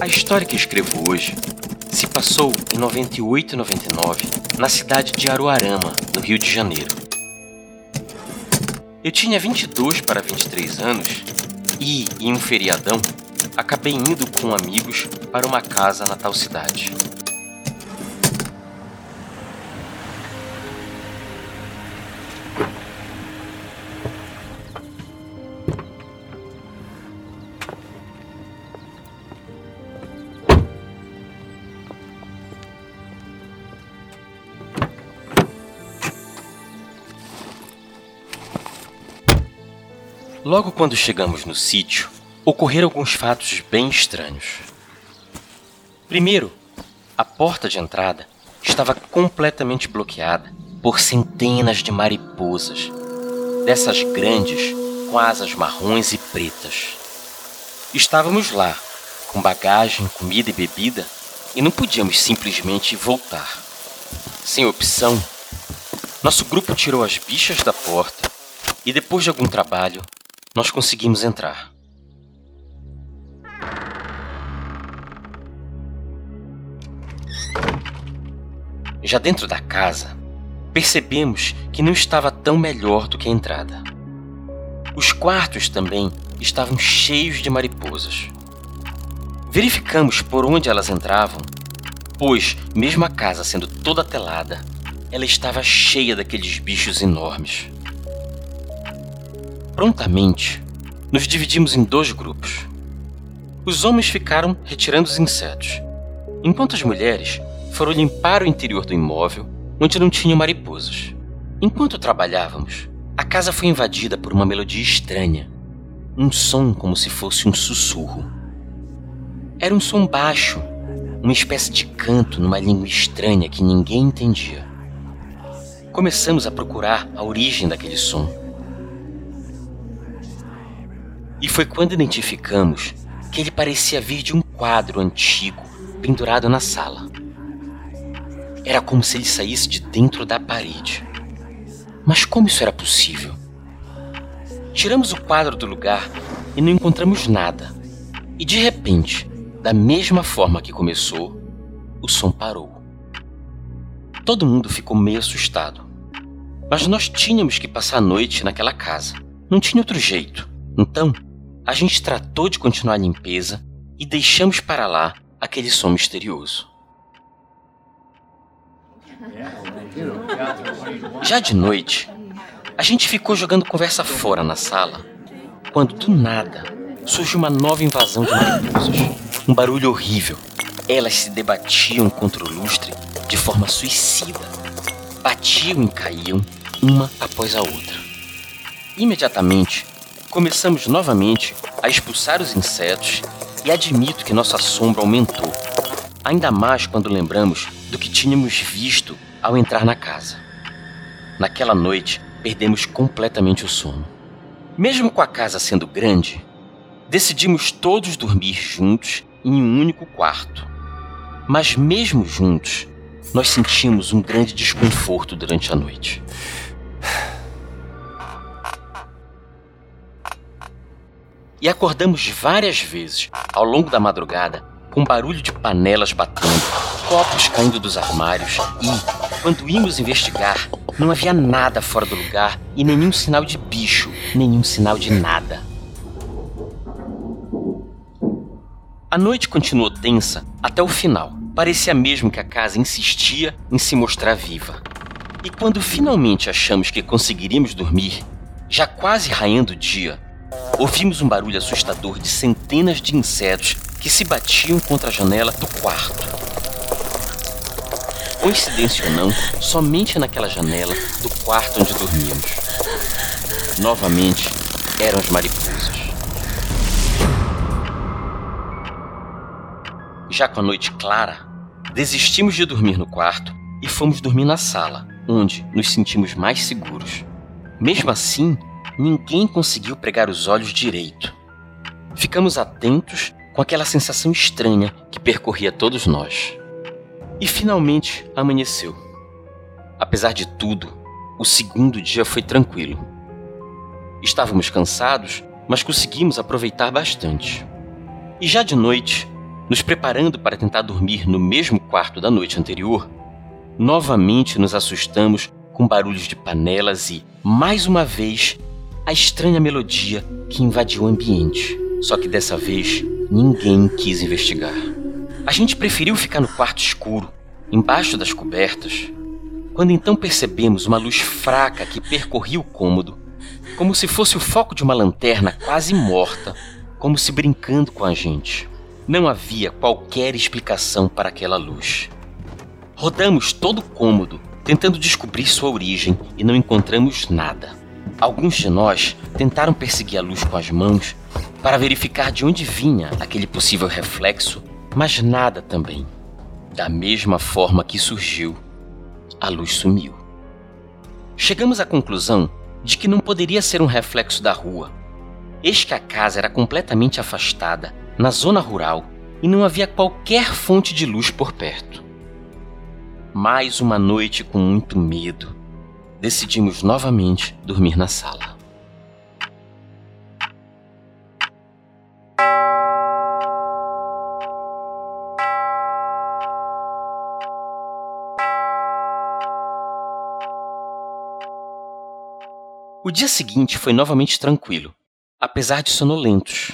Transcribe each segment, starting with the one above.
A história que escrevo hoje se passou em 98 e 99 na cidade de Aruarama, no Rio de Janeiro. Eu tinha 22 para 23 anos e, em um feriadão, acabei indo com amigos para uma casa na tal cidade. Logo quando chegamos no sítio, ocorreram alguns fatos bem estranhos. Primeiro, a porta de entrada estava completamente bloqueada por centenas de mariposas, dessas grandes com asas marrons e pretas. Estávamos lá, com bagagem, comida e bebida, e não podíamos simplesmente voltar. Sem opção, nosso grupo tirou as bichas da porta e, depois de algum trabalho, nós conseguimos entrar. Já dentro da casa, percebemos que não estava tão melhor do que a entrada. Os quartos também estavam cheios de mariposas. Verificamos por onde elas entravam, pois, mesmo a casa sendo toda telada, ela estava cheia daqueles bichos enormes. Prontamente, nos dividimos em dois grupos. Os homens ficaram retirando os insetos, enquanto as mulheres foram limpar o interior do imóvel, onde não tinha mariposas. Enquanto trabalhávamos, a casa foi invadida por uma melodia estranha, um som como se fosse um sussurro. Era um som baixo, uma espécie de canto numa língua estranha que ninguém entendia. Começamos a procurar a origem daquele som e foi quando identificamos que ele parecia vir de um quadro antigo pendurado na sala. Era como se ele saísse de dentro da parede. Mas como isso era possível? Tiramos o quadro do lugar e não encontramos nada. E de repente, da mesma forma que começou, o som parou. Todo mundo ficou meio assustado. Mas nós tínhamos que passar a noite naquela casa. Não tinha outro jeito. Então, a gente tratou de continuar a limpeza e deixamos para lá aquele som misterioso. Já de noite, a gente ficou jogando conversa fora na sala, quando do nada surgiu uma nova invasão de mariposas. Um barulho horrível. Elas se debatiam contra o lustre de forma suicida. Batiam e caíam, uma após a outra. Imediatamente, Começamos novamente a expulsar os insetos e admito que nosso assombro aumentou, ainda mais quando lembramos do que tínhamos visto ao entrar na casa. Naquela noite, perdemos completamente o sono. Mesmo com a casa sendo grande, decidimos todos dormir juntos em um único quarto. Mas, mesmo juntos, nós sentimos um grande desconforto durante a noite. E acordamos várias vezes ao longo da madrugada com barulho de panelas batendo, copos caindo dos armários e, quando íamos investigar, não havia nada fora do lugar e nenhum sinal de bicho, nenhum sinal de nada. A noite continuou tensa até o final. Parecia mesmo que a casa insistia em se mostrar viva. E quando finalmente achamos que conseguiríamos dormir, já quase raiando o dia, ouvimos um barulho assustador de centenas de insetos que se batiam contra a janela do quarto. Coincidência ou não, somente naquela janela do quarto onde dormíamos. Novamente, eram as mariposas. Já com a noite clara, desistimos de dormir no quarto e fomos dormir na sala, onde nos sentimos mais seguros. Mesmo assim, ninguém conseguiu pregar os olhos direito. Ficamos atentos com aquela sensação estranha que percorria todos nós. E finalmente amanheceu. Apesar de tudo, o segundo dia foi tranquilo. Estávamos cansados, mas conseguimos aproveitar bastante. E já de noite, nos preparando para tentar dormir no mesmo quarto da noite anterior, novamente nos assustamos com barulhos de panelas e, mais uma vez, a estranha melodia que invadiu o ambiente. Só que dessa vez ninguém quis investigar. A gente preferiu ficar no quarto escuro, embaixo das cobertas, quando então percebemos uma luz fraca que percorria o cômodo, como se fosse o foco de uma lanterna quase morta, como se brincando com a gente. Não havia qualquer explicação para aquela luz. Rodamos todo o cômodo, tentando descobrir sua origem e não encontramos nada. Alguns de nós tentaram perseguir a luz com as mãos para verificar de onde vinha aquele possível reflexo, mas nada também. Da mesma forma que surgiu, a luz sumiu. Chegamos à conclusão de que não poderia ser um reflexo da rua. Eis que a casa era completamente afastada, na zona rural, e não havia qualquer fonte de luz por perto. Mais uma noite com muito medo. Decidimos novamente dormir na sala. O dia seguinte foi novamente tranquilo, apesar de sonolentos.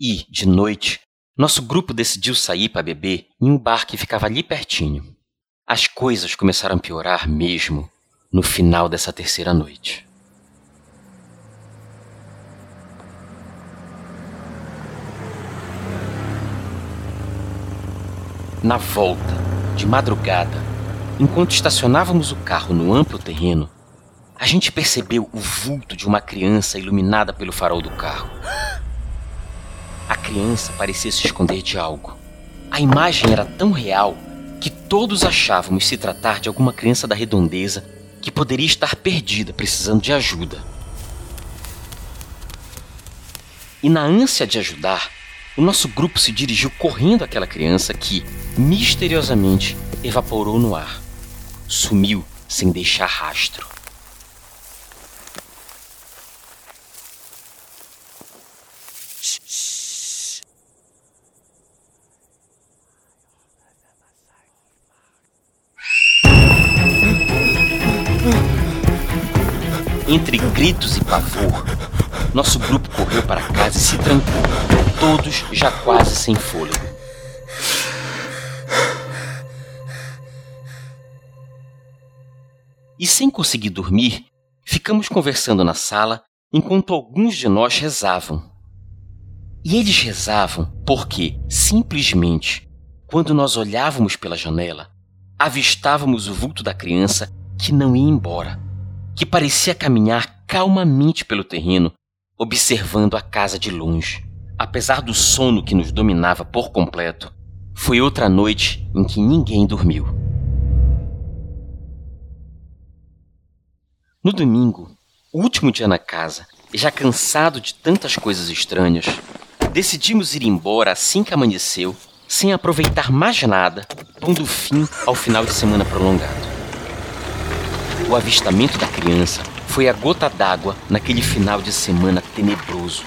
E, de noite, nosso grupo decidiu sair para beber em um bar que ficava ali pertinho. As coisas começaram a piorar mesmo no final dessa terceira noite. Na volta, de madrugada, enquanto estacionávamos o carro no amplo terreno, a gente percebeu o vulto de uma criança iluminada pelo farol do carro. A criança parecia se esconder de algo. A imagem era tão real que todos achávamos se tratar de alguma criança da redondeza que poderia estar perdida, precisando de ajuda. E na ânsia de ajudar, o nosso grupo se dirigiu correndo àquela criança que, misteriosamente, evaporou no ar. Sumiu sem deixar rastro. Entre gritos e pavor, nosso grupo correu para casa e se trancou, todos já quase sem fôlego. E sem conseguir dormir, ficamos conversando na sala enquanto alguns de nós rezavam. E eles rezavam porque, simplesmente, quando nós olhávamos pela janela, avistávamos o vulto da criança que não ia embora que parecia caminhar calmamente pelo terreno, observando a casa de longe. Apesar do sono que nos dominava por completo, foi outra noite em que ninguém dormiu. No domingo, último dia na casa, já cansado de tantas coisas estranhas, decidimos ir embora assim que amanheceu, sem aproveitar mais nada, pondo fim ao final de semana prolongado. O avistamento da criança foi a gota d'água naquele final de semana tenebroso.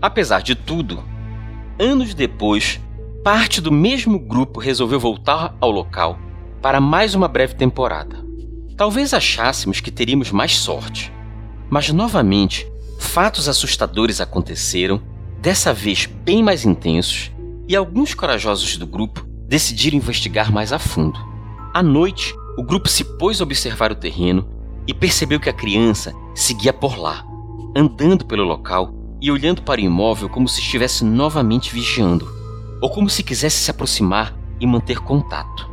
Apesar de tudo, anos depois, parte do mesmo grupo resolveu voltar ao local para mais uma breve temporada. Talvez achássemos que teríamos mais sorte, mas novamente fatos assustadores aconteceram, dessa vez bem mais intensos, e alguns corajosos do grupo decidiram investigar mais a fundo. À noite, o grupo se pôs a observar o terreno e percebeu que a criança seguia por lá, andando pelo local e olhando para o imóvel como se estivesse novamente vigiando, ou como se quisesse se aproximar e manter contato.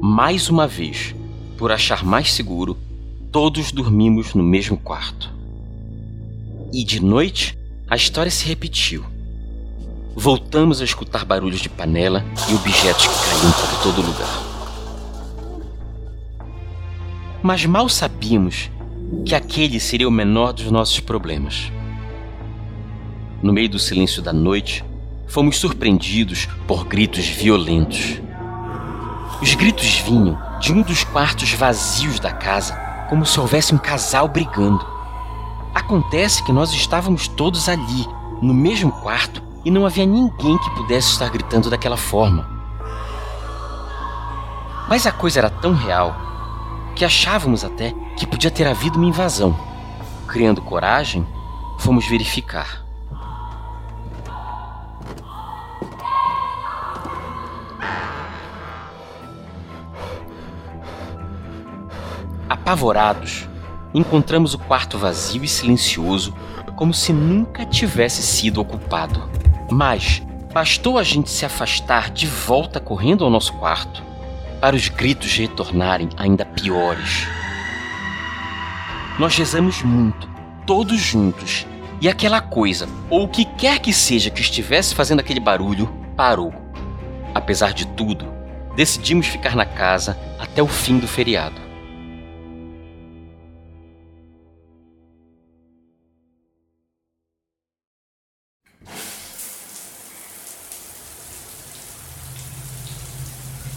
Mais uma vez, por achar mais seguro, todos dormimos no mesmo quarto. E de noite, a história se repetiu. Voltamos a escutar barulhos de panela e objetos que caíam por todo lugar. Mas mal sabíamos que aquele seria o menor dos nossos problemas. No meio do silêncio da noite, fomos surpreendidos por gritos violentos. Os gritos vinham de um dos quartos vazios da casa, como se houvesse um casal brigando. Acontece que nós estávamos todos ali, no mesmo quarto, e não havia ninguém que pudesse estar gritando daquela forma. Mas a coisa era tão real que achávamos até que podia ter havido uma invasão. Criando coragem, fomos verificar. Apavorados, encontramos o quarto vazio e silencioso, como se nunca tivesse sido ocupado. Mas bastou a gente se afastar de volta correndo ao nosso quarto para os gritos retornarem ainda piores. Nós rezamos muito, todos juntos, e aquela coisa, ou o que quer que seja que estivesse fazendo aquele barulho, parou. Apesar de tudo, decidimos ficar na casa até o fim do feriado.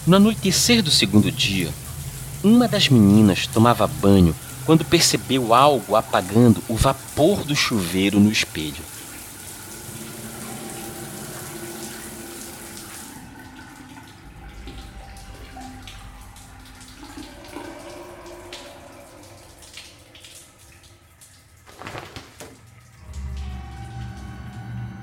No anoitecer do segundo dia, uma das meninas tomava banho quando percebeu algo apagando o vapor do chuveiro no espelho.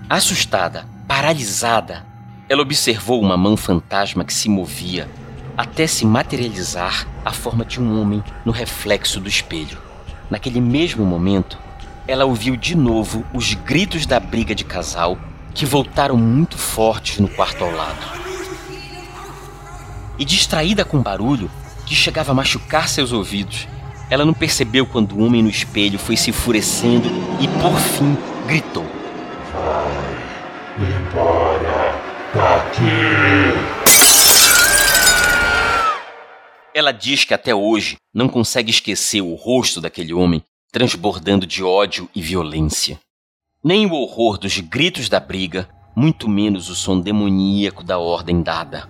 Assustada, paralisada, ela observou uma mão fantasma que se movia até se materializar a forma de um homem no reflexo do espelho. Naquele mesmo momento, ela ouviu de novo os gritos da briga de casal que voltaram muito fortes no quarto ao lado. E distraída com o barulho que chegava a machucar seus ouvidos, ela não percebeu quando o homem no espelho foi se enfurecendo e, por fim, gritou: Vai daqui! Ela diz que até hoje não consegue esquecer o rosto daquele homem transbordando de ódio e violência. Nem o horror dos gritos da briga, muito menos o som demoníaco da ordem dada.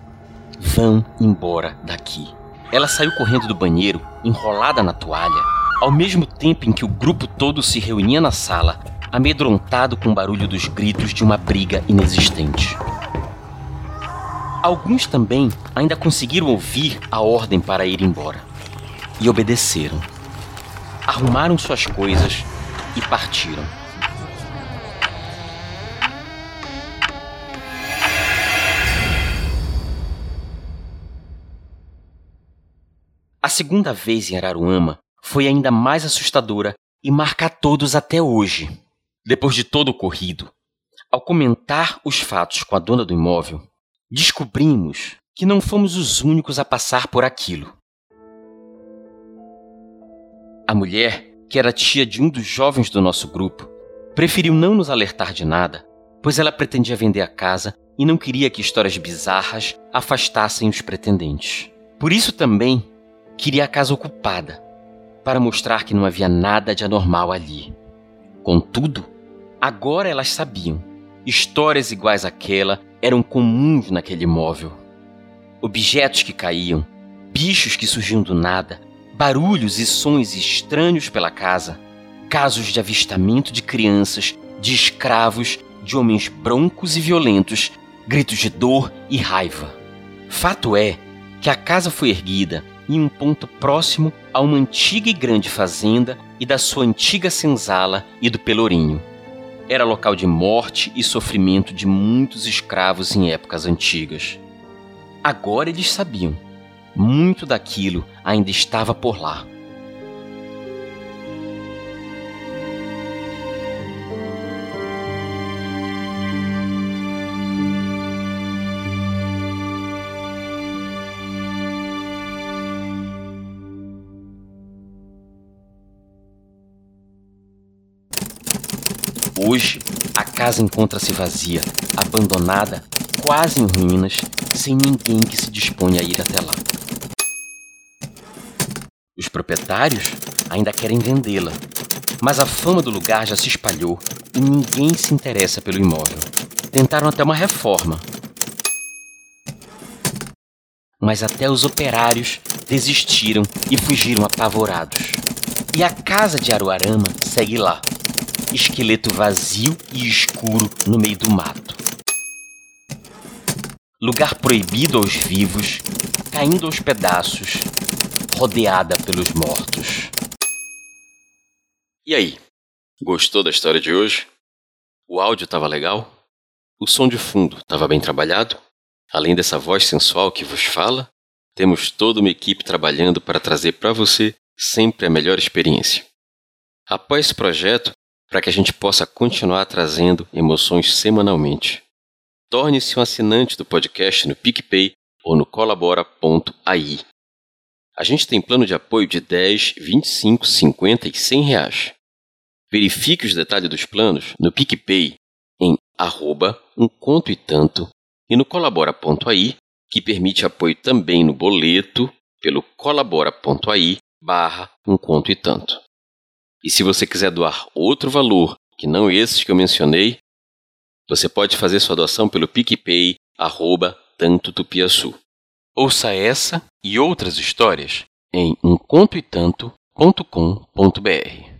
Vão embora daqui. Ela saiu correndo do banheiro, enrolada na toalha, ao mesmo tempo em que o grupo todo se reunia na sala, amedrontado com o barulho dos gritos de uma briga inexistente. Alguns também ainda conseguiram ouvir a ordem para ir embora e obedeceram. Arrumaram suas coisas e partiram. A segunda vez em Araruama foi ainda mais assustadora e marca a todos até hoje. Depois de todo o ocorrido, ao comentar os fatos com a dona do imóvel, descobrimos que não fomos os únicos a passar por aquilo. A mulher, que era tia de um dos jovens do nosso grupo, preferiu não nos alertar de nada, pois ela pretendia vender a casa e não queria que histórias bizarras afastassem os pretendentes. Por isso também queria a casa ocupada, para mostrar que não havia nada de anormal ali. Contudo, agora elas sabiam. Histórias iguais àquela eram comuns naquele imóvel. Objetos que caíam, bichos que surgiam do nada, barulhos e sons estranhos pela casa, casos de avistamento de crianças, de escravos, de homens broncos e violentos, gritos de dor e raiva. Fato é que a casa foi erguida em um ponto próximo a uma antiga e grande fazenda e da sua antiga senzala e do pelourinho era local de morte e sofrimento de muitos escravos em épocas antigas. Agora eles sabiam, muito daquilo ainda estava por lá. Hoje, a casa encontra-se vazia, abandonada, quase em ruínas, sem ninguém que se disponha a ir até lá. Os proprietários ainda querem vendê-la, mas a fama do lugar já se espalhou e ninguém se interessa pelo imóvel. Tentaram até uma reforma, mas até os operários desistiram e fugiram apavorados. E a casa de Aruarama segue lá, esqueleto vazio e escuro no meio do mato. Lugar proibido aos vivos, caindo aos pedaços, rodeada pelos mortos. E aí, gostou da história de hoje? O áudio estava legal? O som de fundo estava bem trabalhado? Além dessa voz sensual que vos fala, temos toda uma equipe trabalhando para trazer para você sempre a melhor experiência. Apoie esse projeto para que a gente possa continuar trazendo emoções semanalmente. Torne-se um assinante do podcast no PicPay ou no colabora.ai. A gente tem plano de apoio de 10, 25, 50 e 100 reais. Verifique os detalhes dos planos no PicPay em arroba um conto e tanto e no colabora.ai, que permite apoio também no boleto pelo colabora.ai barra um conto e tanto. E se você quiser doar outro valor que não esses que eu mencionei, você pode fazer sua doação pelo PicPay arroba tanto tupiaçu. Ouça essa e outras histórias em umcontoetanto.com.br.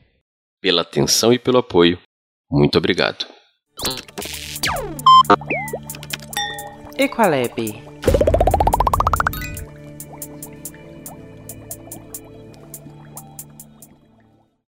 Pela atenção e pelo apoio, muito obrigado. Equalab